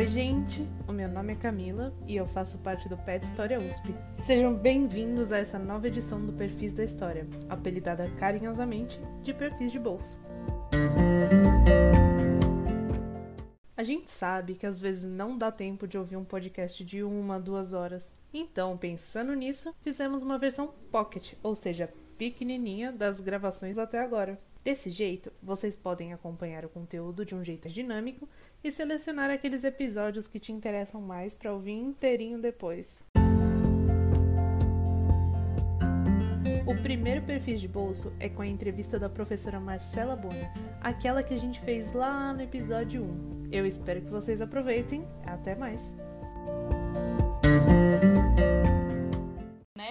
Oi, gente! O meu nome é Camila e eu faço parte do PET História USP. Sejam bem-vindos a essa nova edição do Perfis da História, apelidada carinhosamente de Perfis de Bolso. A gente sabe que às vezes não dá tempo de ouvir um podcast de uma, duas horas. Então, pensando nisso, fizemos uma versão pocket, ou seja, pequenininha das gravações até agora. Desse jeito, vocês podem acompanhar o conteúdo de um jeito dinâmico e selecionar aqueles episódios que te interessam mais para ouvir inteirinho depois. O primeiro perfil de bolso é com a entrevista da professora Marcela Boni, aquela que a gente fez lá no episódio 1. Eu espero que vocês aproveitem. Até mais!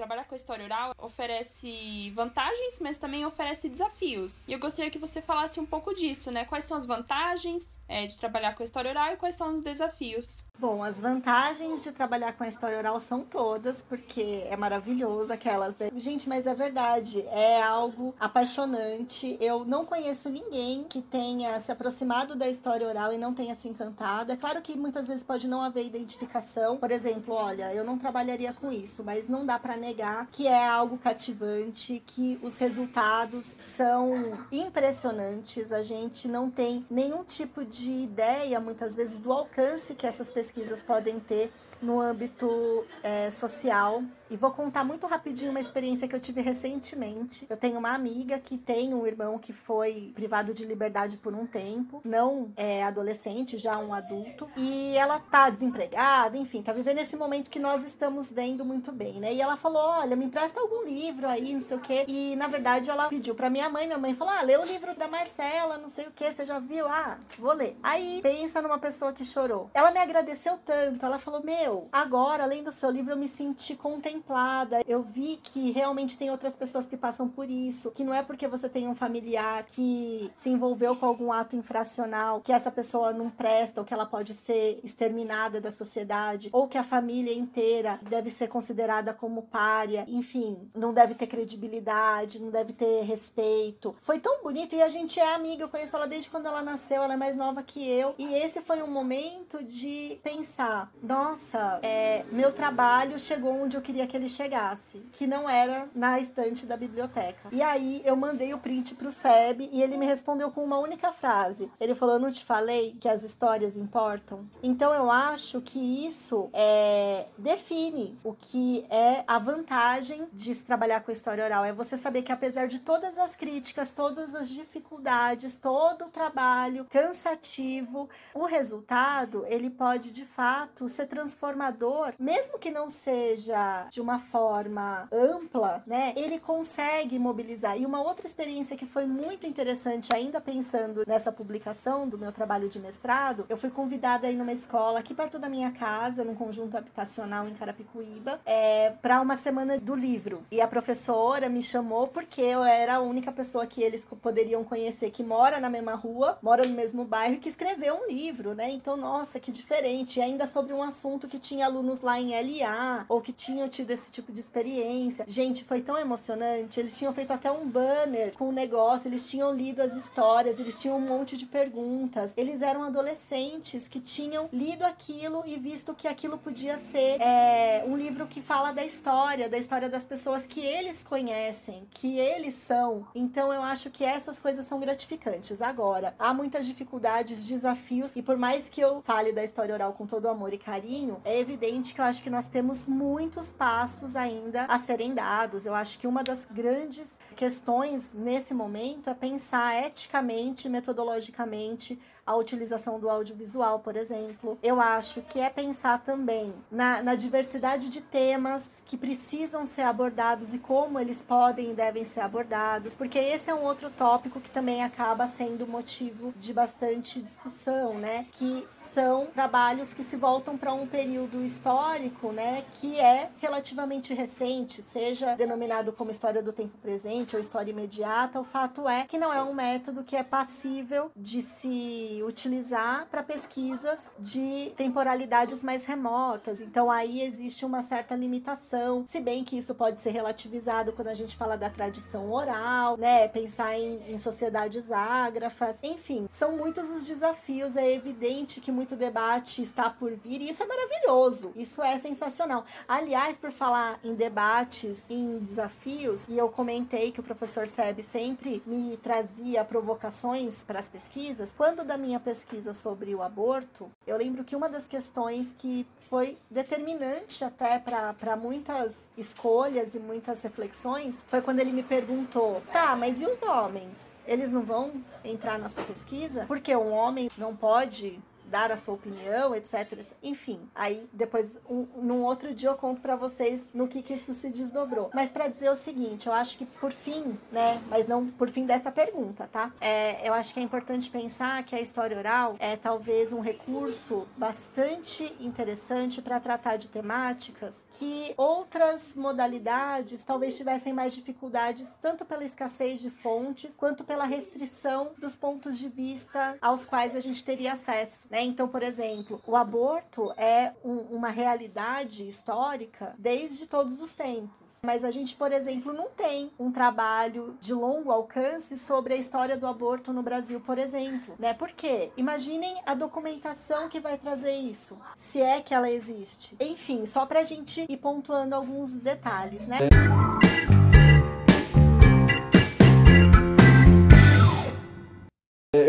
Trabalhar com a história oral oferece vantagens, mas também oferece desafios. E eu gostaria que você falasse um pouco disso, né? Quais são as vantagens é, de trabalhar com a história oral e quais são os desafios? Bom, as vantagens de trabalhar com a história oral são todas, porque é maravilhoso aquelas. Né? Gente, mas é verdade, é algo apaixonante. Eu não conheço ninguém que tenha se aproximado da história oral e não tenha se encantado. É claro que muitas vezes pode não haver identificação. Por exemplo, olha, eu não trabalharia com isso, mas não dá para negar negar que é algo cativante, que os resultados são impressionantes. A gente não tem nenhum tipo de ideia, muitas vezes, do alcance que essas pesquisas podem ter no âmbito é, social e vou contar muito rapidinho uma experiência que eu tive recentemente. Eu tenho uma amiga que tem um irmão que foi privado de liberdade por um tempo, não é adolescente, já um adulto, e ela tá desempregada, enfim, tá vivendo esse momento que nós estamos vendo muito bem, né? E ela falou: "Olha, me empresta algum livro aí, não sei o quê". E na verdade ela pediu para minha mãe, minha mãe falou: "Ah, lê o livro da Marcela, não sei o quê, você já viu? Ah, vou ler". Aí pensa numa pessoa que chorou. Ela me agradeceu tanto, ela falou: "Meu, agora além do seu livro eu me senti contemplada contemplada. Eu vi que realmente tem outras pessoas que passam por isso, que não é porque você tem um familiar que se envolveu com algum ato infracional que essa pessoa não presta ou que ela pode ser exterminada da sociedade ou que a família inteira deve ser considerada como párea, enfim, não deve ter credibilidade, não deve ter respeito. Foi tão bonito e a gente é amiga, eu conheço ela desde quando ela nasceu, ela é mais nova que eu. E esse foi um momento de pensar: nossa, é, meu trabalho chegou onde eu queria que ele chegasse, que não era na estante da biblioteca. E aí eu mandei o print pro Seb e ele me respondeu com uma única frase. Ele falou: "Eu não te falei que as histórias importam". Então eu acho que isso é, define o que é a vantagem de se trabalhar com história oral, é você saber que apesar de todas as críticas, todas as dificuldades, todo o trabalho cansativo, o resultado ele pode de fato ser transformador, mesmo que não seja de uma uma forma ampla, né, ele consegue mobilizar. E uma outra experiência que foi muito interessante, ainda pensando nessa publicação do meu trabalho de mestrado, eu fui convidada aí numa escola aqui perto da minha casa, num conjunto habitacional em Carapicuíba, é, para uma semana do livro. E a professora me chamou porque eu era a única pessoa que eles poderiam conhecer que mora na mesma rua, mora no mesmo bairro e que escreveu um livro, né? Então, nossa, que diferente. E ainda sobre um assunto que tinha alunos lá em LA ou que tinham tido esse tipo de experiência. Gente, foi tão emocionante. Eles tinham feito até um banner com o negócio, eles tinham lido as histórias, eles tinham um monte de perguntas. Eles eram adolescentes que tinham lido aquilo e visto que aquilo podia ser é, um livro que fala da história, da história das pessoas que eles conhecem, que eles são. Então eu acho que essas coisas são gratificantes. Agora, há muitas dificuldades, desafios, e por mais que eu fale da história oral com todo amor e carinho, é evidente que eu acho que nós temos muitos passos passos ainda a serem dados. Eu acho que uma das grandes questões nesse momento é pensar eticamente, metodologicamente a utilização do audiovisual, por exemplo. Eu acho que é pensar também na, na diversidade de temas que precisam ser abordados e como eles podem e devem ser abordados, porque esse é um outro tópico que também acaba sendo motivo de bastante discussão, né? Que são trabalhos que se voltam para um período histórico, né? Que é relativamente recente, seja denominado como história do tempo presente ou história imediata, o fato é que não é um método que é passível de se utilizar para pesquisas de temporalidades mais remotas. Então aí existe uma certa limitação, se bem que isso pode ser relativizado quando a gente fala da tradição oral, né? Pensar em, em sociedades ágrafas, enfim, são muitos os desafios. É evidente que muito debate está por vir e isso é maravilhoso, isso é sensacional. Aliás, por falar em debates, em desafios, e eu comentei que o professor Seb sempre me trazia provocações para as pesquisas. Quando da minha pesquisa sobre o aborto, eu lembro que uma das questões que foi determinante até para muitas escolhas e muitas reflexões foi quando ele me perguntou: tá, mas e os homens? Eles não vão entrar na sua pesquisa? Porque um homem não pode dar a sua opinião, etc. Enfim, aí depois, um, num outro dia eu conto para vocês no que, que isso se desdobrou. Mas para dizer o seguinte, eu acho que por fim, né, mas não por fim dessa pergunta, tá? É, eu acho que é importante pensar que a história oral é talvez um recurso bastante interessante para tratar de temáticas que outras modalidades talvez tivessem mais dificuldades, tanto pela escassez de fontes, quanto pela restrição dos pontos de vista aos quais a gente teria acesso, né? Né? Então, por exemplo, o aborto é um, uma realidade histórica desde todos os tempos. Mas a gente, por exemplo, não tem um trabalho de longo alcance sobre a história do aborto no Brasil, por exemplo. Né? Por quê? Imaginem a documentação que vai trazer isso, se é que ela existe. Enfim, só para a gente ir pontuando alguns detalhes, né?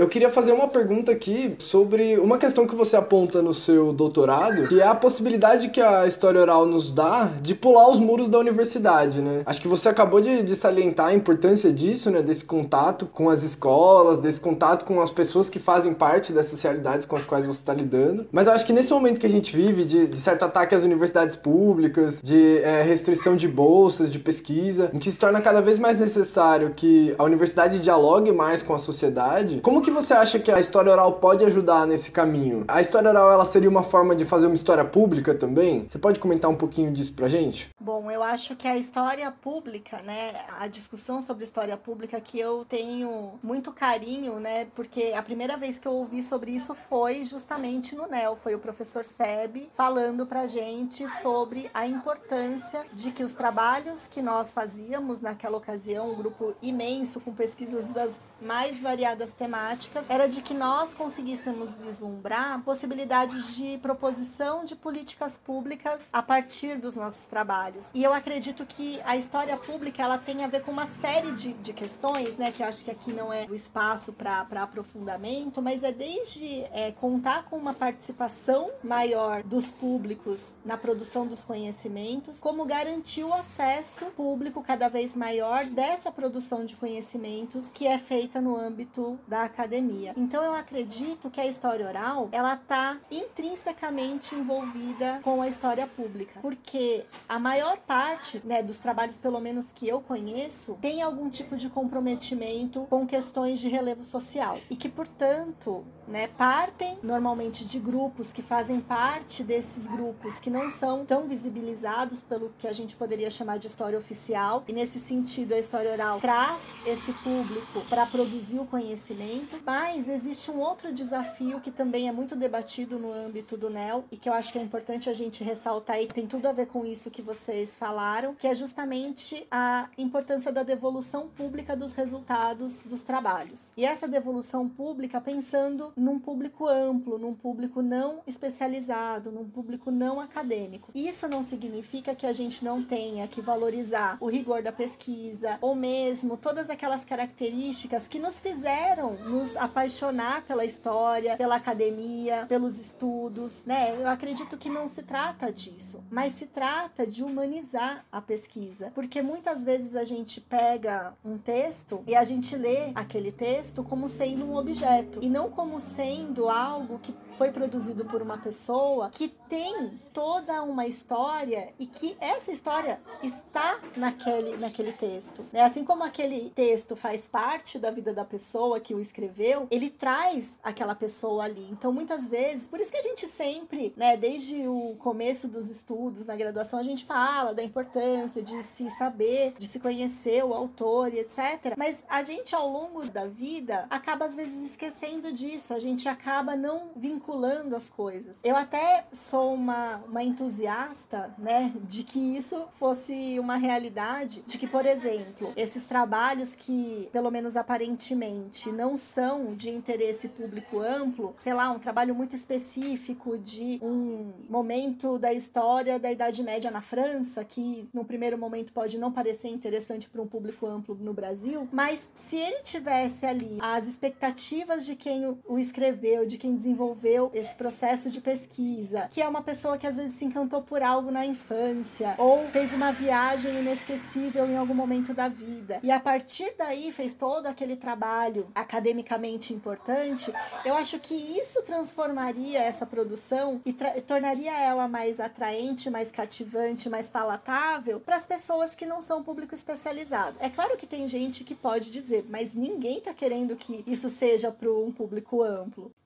Eu queria fazer uma pergunta aqui sobre uma questão que você aponta no seu doutorado, que é a possibilidade que a história oral nos dá de pular os muros da universidade, né? Acho que você acabou de, de salientar a importância disso, né? Desse contato com as escolas, desse contato com as pessoas que fazem parte dessas realidades com as quais você está lidando. Mas eu acho que nesse momento que a gente vive, de, de certo ataque às universidades públicas, de é, restrição de bolsas, de pesquisa, em que se torna cada vez mais necessário que a universidade dialogue mais com a sociedade, como que você acha que a história oral pode ajudar nesse caminho? A história oral ela seria uma forma de fazer uma história pública também? Você pode comentar um pouquinho disso pra gente? Bom, eu acho que a história pública, né, a discussão sobre história pública que eu tenho muito carinho, né, porque a primeira vez que eu ouvi sobre isso foi justamente no NEL, foi o professor Seb falando pra gente sobre a importância de que os trabalhos que nós fazíamos naquela ocasião, um grupo imenso com pesquisas das mais variadas temáticas, era de que nós conseguíssemos vislumbrar possibilidades de proposição de políticas públicas a partir dos nossos trabalhos. E eu acredito que a história pública ela tem a ver com uma série de, de questões, né, que eu acho que aqui não é o espaço para aprofundamento, mas é desde é, contar com uma participação maior dos públicos na produção dos conhecimentos, como garantir o acesso público cada vez maior dessa produção de conhecimentos que é feita feita no âmbito da academia. Então eu acredito que a história oral ela está intrinsecamente envolvida com a história pública, porque a maior parte né, dos trabalhos, pelo menos que eu conheço, tem algum tipo de comprometimento com questões de relevo social. E que, portanto, né, partem normalmente de grupos que fazem parte desses grupos que não são tão visibilizados pelo que a gente poderia chamar de história oficial. E nesse sentido, a história oral traz esse público para produzir o conhecimento, mas existe um outro desafio que também é muito debatido no âmbito do NEL e que eu acho que é importante a gente ressaltar e tem tudo a ver com isso que vocês falaram, que é justamente a importância da devolução pública dos resultados dos trabalhos. E essa devolução pública pensando num público amplo, num público não especializado, num público não acadêmico. Isso não significa que a gente não tenha que valorizar o rigor da pesquisa ou mesmo todas aquelas características que nos fizeram nos apaixonar pela história, pela academia, pelos estudos, né? Eu acredito que não se trata disso, mas se trata de humanizar a pesquisa, porque muitas vezes a gente pega um texto e a gente lê aquele texto como sendo um objeto e não como sendo algo que foi produzido por uma pessoa que tem toda uma história e que essa história está naquele, naquele texto. Né? Assim como aquele texto faz parte da vida da pessoa que o escreveu, escreveu, ele traz aquela pessoa ali. Então, muitas vezes, por isso que a gente sempre, né, desde o começo dos estudos na graduação, a gente fala da importância de se saber, de se conhecer o autor e etc. Mas a gente, ao longo da vida, acaba às vezes esquecendo disso, a gente acaba não vinculando as coisas. Eu até sou uma, uma entusiasta, né, de que isso fosse uma realidade, de que, por exemplo, esses trabalhos que, pelo menos aparentemente, não são de interesse público amplo, sei lá, um trabalho muito específico de um momento da história da Idade Média na França, que no primeiro momento pode não parecer interessante para um público amplo no Brasil, mas se ele tivesse ali as expectativas de quem o escreveu, de quem desenvolveu esse processo de pesquisa, que é uma pessoa que às vezes se encantou por algo na infância ou fez uma viagem inesquecível em algum momento da vida e a partir daí fez todo aquele trabalho academicamente importante, eu acho que isso transformaria essa produção e tornaria ela mais atraente, mais cativante, mais palatável para as pessoas que não são público especializado. É claro que tem gente que pode dizer, mas ninguém está querendo que isso seja para um público amplo.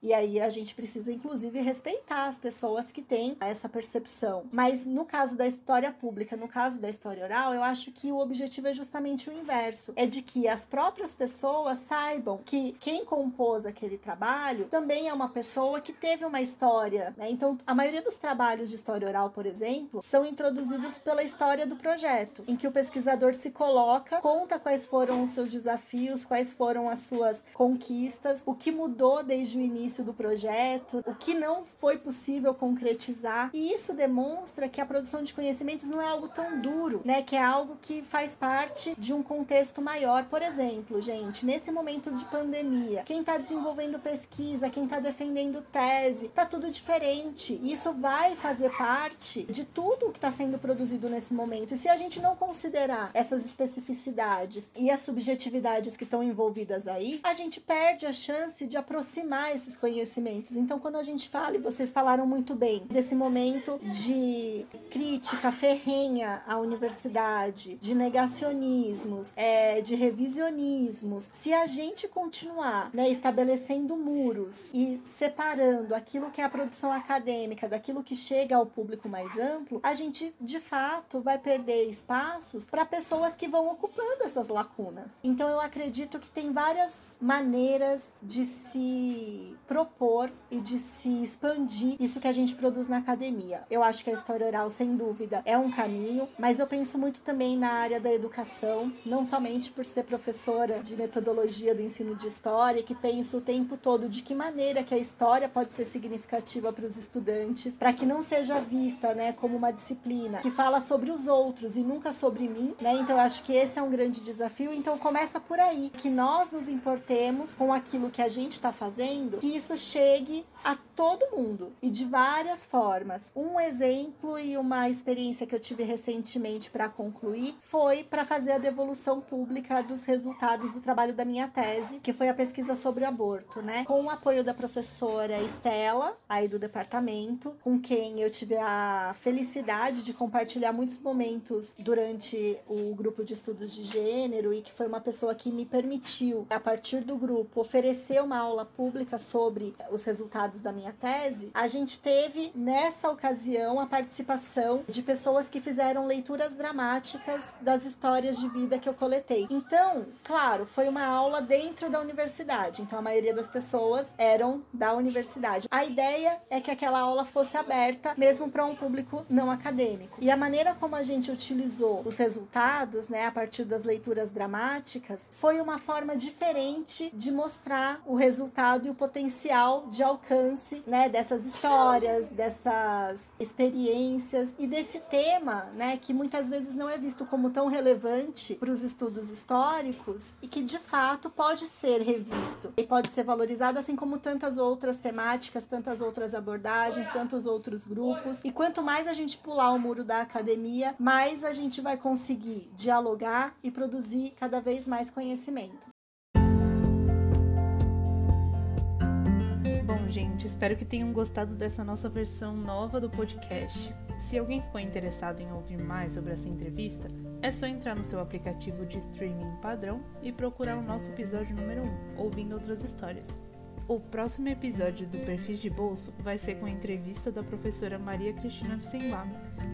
E aí a gente precisa, inclusive, respeitar as pessoas que têm essa percepção. Mas no caso da história pública, no caso da história oral, eu acho que o objetivo é justamente o inverso: é de que as próprias pessoas saibam que quem compôs aquele trabalho também é uma pessoa que teve uma história. Né? Então, a maioria dos trabalhos de história oral, por exemplo, são introduzidos pela história do projeto, em que o pesquisador se coloca, conta quais foram os seus desafios, quais foram as suas conquistas, o que mudou o início do projeto, o que não foi possível concretizar. E isso demonstra que a produção de conhecimentos não é algo tão duro, né? Que é algo que faz parte de um contexto maior. Por exemplo, gente, nesse momento de pandemia, quem está desenvolvendo pesquisa, quem está defendendo tese, tá tudo diferente. Isso vai fazer parte de tudo que está sendo produzido nesse momento. E se a gente não considerar essas especificidades e as subjetividades que estão envolvidas aí, a gente perde a chance de aproximar esses conhecimentos. Então, quando a gente fala, e vocês falaram muito bem, desse momento de crítica ferrenha à universidade, de negacionismos, é, de revisionismos, se a gente continuar né, estabelecendo muros e separando aquilo que é a produção acadêmica daquilo que chega ao público mais amplo, a gente de fato vai perder espaços para pessoas que vão ocupando essas lacunas. Então eu acredito que tem várias maneiras de se propor e de se expandir isso que a gente produz na academia. Eu acho que a história oral, sem dúvida, é um caminho, mas eu penso muito também na área da educação, não somente por ser professora de metodologia do ensino de história, que penso o tempo todo de que maneira que a história pode ser significativa para os estudantes, para que não seja vista, né, como uma disciplina que fala sobre os outros e nunca sobre mim, né? Então eu acho que esse é um grande desafio. Então começa por aí, que nós nos importemos com aquilo que a gente está fazendo, que isso chegue a todo mundo e de várias formas. Um exemplo e uma experiência que eu tive recentemente para concluir foi para fazer a devolução pública dos resultados do trabalho da minha tese, que foi a pesquisa sobre aborto, né? Com o apoio da professora Estela, aí do departamento, com quem eu tive a felicidade de compartilhar muitos momentos durante o grupo de estudos de gênero e que foi uma pessoa que me permitiu, a partir do grupo, oferecer uma aula pública sobre os resultados da minha tese, a gente teve nessa ocasião a participação de pessoas que fizeram leituras dramáticas das histórias de vida que eu coletei. Então, claro, foi uma aula dentro da universidade, então a maioria das pessoas eram da universidade. A ideia é que aquela aula fosse aberta mesmo para um público não acadêmico. E a maneira como a gente utilizou os resultados, né, a partir das leituras dramáticas, foi uma forma diferente de mostrar o resultado e o potencial de alcance alcance, né, dessas histórias, dessas experiências e desse tema, né, que muitas vezes não é visto como tão relevante para os estudos históricos e que de fato pode ser revisto e pode ser valorizado assim como tantas outras temáticas, tantas outras abordagens, tantos outros grupos. E quanto mais a gente pular o muro da academia, mais a gente vai conseguir dialogar e produzir cada vez mais conhecimentos. Espero que tenham gostado dessa nossa versão nova do podcast. Se alguém ficou interessado em ouvir mais sobre essa entrevista, é só entrar no seu aplicativo de streaming padrão e procurar o nosso episódio número 1, ouvindo outras histórias. O próximo episódio do Perfis de Bolso vai ser com a entrevista da professora Maria Cristina Fissenbach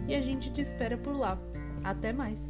e a gente te espera por lá. Até mais!